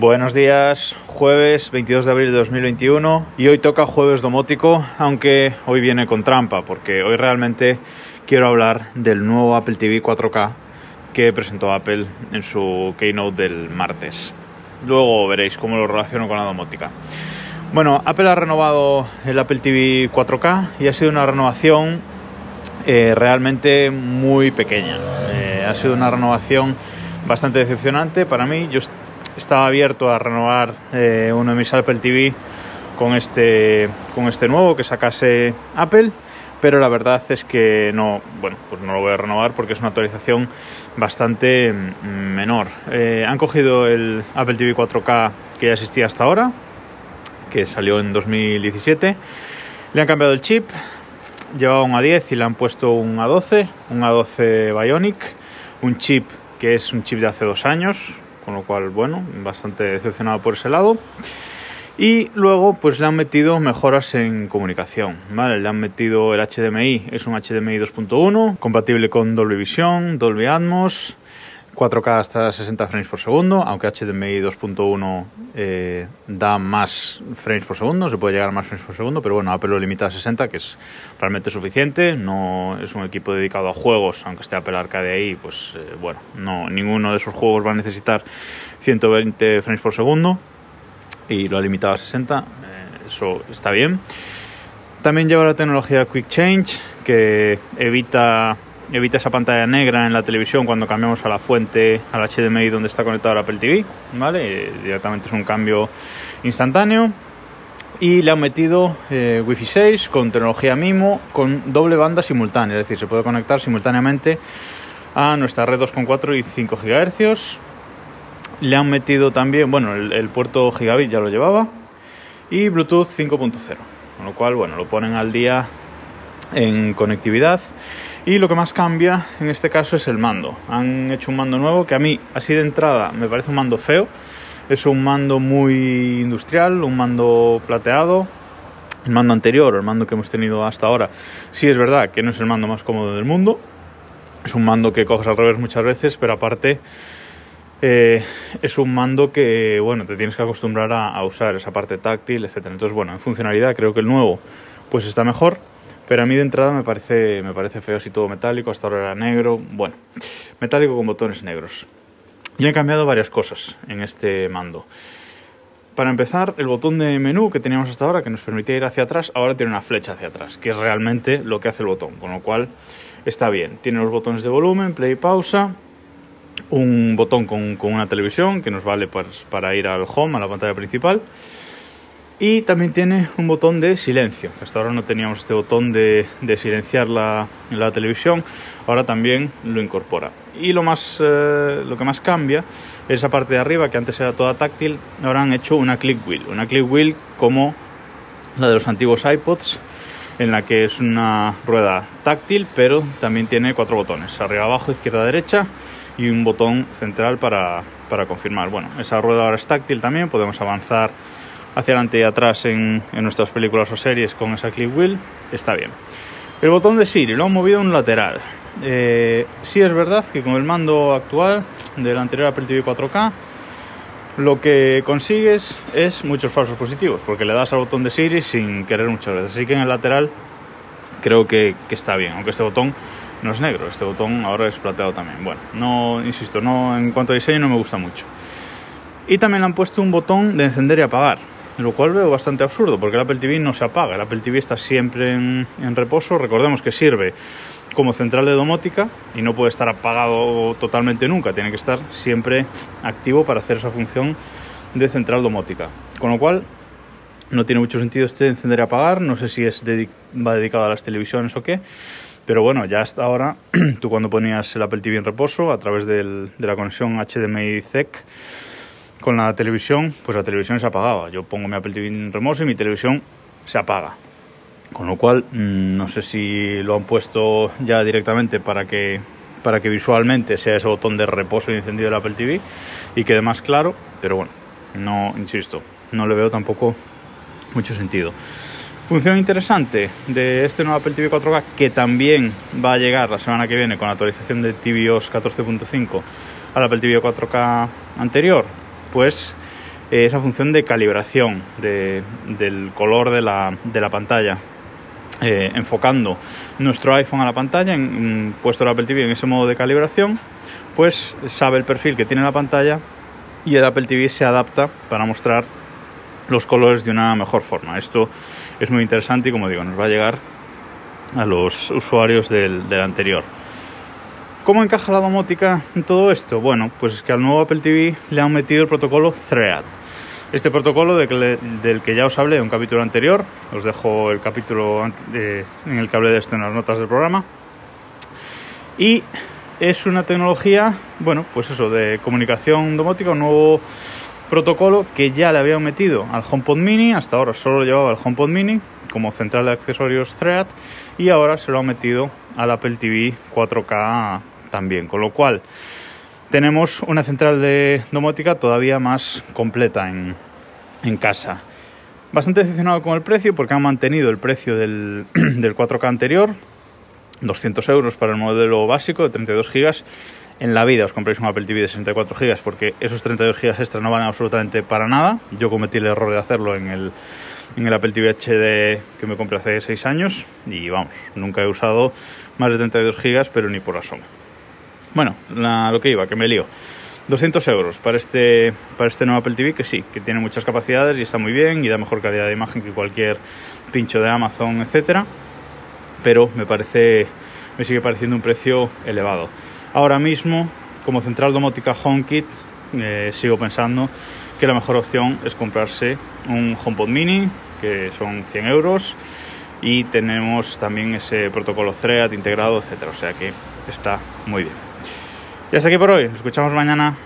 Buenos días, jueves 22 de abril de 2021 y hoy toca jueves domótico, aunque hoy viene con trampa porque hoy realmente quiero hablar del nuevo Apple TV 4K que presentó Apple en su keynote del martes. Luego veréis cómo lo relaciono con la domótica. Bueno, Apple ha renovado el Apple TV 4K y ha sido una renovación eh, realmente muy pequeña. Eh, ha sido una renovación bastante decepcionante para mí. Estaba abierto a renovar eh, uno de mis Apple TV con este, con este nuevo que sacase Apple, pero la verdad es que no, bueno, pues no lo voy a renovar porque es una actualización bastante mm, menor. Eh, han cogido el Apple TV 4K que ya existía hasta ahora, que salió en 2017, le han cambiado el chip, llevaba un A10 y le han puesto un A12, un A12 Bionic, un chip que es un chip de hace dos años, con lo cual, bueno, bastante decepcionado por ese lado. Y luego, pues le han metido mejoras en comunicación, ¿vale? Le han metido el HDMI, es un HDMI 2.1, compatible con Dolby Vision, Dolby Atmos, 4K hasta 60 frames por segundo, aunque HDMI 2.1 eh, da más frames por segundo, se puede llegar a más frames por segundo, pero bueno, Apple lo limita a 60, que es realmente suficiente. No es un equipo dedicado a juegos, aunque esté Apple Arcade ahí, pues eh, bueno, no, ninguno de esos juegos va a necesitar 120 frames por segundo y lo ha limitado a 60, eh, eso está bien. También lleva la tecnología Quick Change, que evita evita esa pantalla negra en la televisión cuando cambiamos a la fuente, al HDMI donde está conectado el Apple TV, ¿vale? directamente es un cambio instantáneo. Y le han metido eh, Wi-Fi 6 con tecnología MIMO con doble banda simultánea, es decir, se puede conectar simultáneamente a nuestra red 2.4 y 5 GHz. Le han metido también, bueno, el, el puerto gigabit ya lo llevaba y Bluetooth 5.0, con lo cual, bueno, lo ponen al día en conectividad y lo que más cambia en este caso es el mando. Han hecho un mando nuevo que a mí, así de entrada, me parece un mando feo. Es un mando muy industrial, un mando plateado. El mando anterior, el mando que hemos tenido hasta ahora, sí es verdad que no es el mando más cómodo del mundo. Es un mando que coges al revés muchas veces, pero aparte eh, es un mando que, bueno, te tienes que acostumbrar a, a usar esa parte táctil, etc. Entonces, bueno, en funcionalidad creo que el nuevo pues está mejor pero a mí de entrada me parece, feo así todo metálico, hasta ahora era negro, bueno, metálico con botones negros. Y han cambiado varias cosas en este mando. Para empezar, el botón de menú que teníamos hasta ahora, que nos permitía ir hacia atrás, ahora tiene una flecha hacia atrás, que es realmente lo que hace el botón, con lo cual está bien. Tiene los botones de volumen, play y pausa, un botón con, una televisión que nos vale para, para ir al home, a la pantalla principal, y también tiene un botón de silencio, hasta ahora no teníamos este botón de, de silenciar la, la, televisión, ahora también lo incorpora. Y lo, más, eh, lo que más cambia es esa parte de arriba, que antes era toda táctil, ahora han hecho una click wheel, una click wheel como la de los antiguos iPods, en la que es una rueda táctil, pero también tiene cuatro botones, arriba, abajo, izquierda, derecha, y un botón central para, para confirmar. Bueno, esa rueda ahora es táctil también, podemos avanzar hacia adelante y atrás en, en, nuestras películas o series con esa click wheel, está bien. El botón de Siri lo han movido un lateral. Eh, sí es verdad que con el mando actual del anterior Apple TV 4K lo que consigues es muchos falsos positivos, porque le das al botón de Siri sin querer muchas veces. Así que en el lateral creo que, está bien, aunque este botón no es negro, este botón ahora es plateado también. Bueno, no, insisto, no, en cuanto a diseño no me gusta mucho. Y también han puesto un botón de encender y apagar lo cual veo bastante absurdo porque el Apple TV no se apaga, el Apple TV está siempre en, en, reposo, recordemos que sirve como central de domótica y no puede estar apagado totalmente nunca, tiene que estar siempre activo para hacer esa función de central domótica, con lo cual no tiene mucho sentido este encender y apagar, no sé si es dedic va dedicado a las televisiones o qué, pero bueno, ya hasta ahora, tú cuando ponías el Apple TV en reposo a través del, de la conexión HDMI ZEC, con la televisión, pues la televisión se apagaba. Yo pongo mi Apple TV en remoto y mi televisión se apaga. Con lo cual, mm, no sé si lo han puesto ya directamente para que, para que visualmente sea ese botón de reposo y encendido del Apple TV y quede más claro, pero bueno, no, insisto, no le veo tampoco mucho sentido. Función interesante de este nuevo Apple TV 4K que también va a llegar la semana que viene con la actualización de tvOS 14.5 al Apple TV 4K anterior, pues eh, esa función de calibración del color de la, pantalla. Eh, enfocando nuestro iPhone a la pantalla, en, puesto el Apple TV en ese modo de calibración, pues sabe el perfil que tiene la pantalla y el Apple TV se adapta para mostrar los colores de una mejor forma. Esto es muy interesante y como digo, nos va a llegar a los usuarios del, anterior. ¿Cómo encaja la domótica en todo esto? Bueno, pues es que al nuevo Apple TV le han metido el protocolo Thread. Este protocolo del que ya os hablé en un capítulo anterior, os dejo el capítulo en el que hablé de esto en las notas del programa. Y es una tecnología, bueno, pues eso, de comunicación domótica, un nuevo protocolo que ya le habían metido al HomePod Mini, hasta ahora solo llevaba el HomePod Mini como central de accesorios Thread y ahora se lo han metido al Apple TV 4K también, con lo cual tenemos una central de domótica todavía más completa en, en casa. Bastante decepcionado con el precio porque han mantenido el precio del, del 4K anterior, 200 euros para el modelo básico de 32 GB en la vida os compréis un Apple TV de 64 GB porque esos 32 GB extra no van absolutamente para nada. Yo cometí el error de hacerlo en el, en el Apple TV HD que me compré hace 6 años y vamos, nunca he usado más de 32 GB pero ni por asomo. Bueno, lo que iba, que me lío. 200 euros para este, para este nuevo Apple TV que sí, que tiene muchas capacidades y está muy bien y da mejor calidad de imagen que cualquier pincho de Amazon, etcétera. Pero me parece, me sigue pareciendo un precio elevado. Ahora mismo, como central domótica HomeKit, eh, sigo pensando que la mejor opción es comprarse un HomePod Mini, que son 100 euros, y tenemos también ese protocolo Thread integrado, etcétera. O sea que está muy bien. Y hasta aquí por hoy. Nos escuchamos mañana.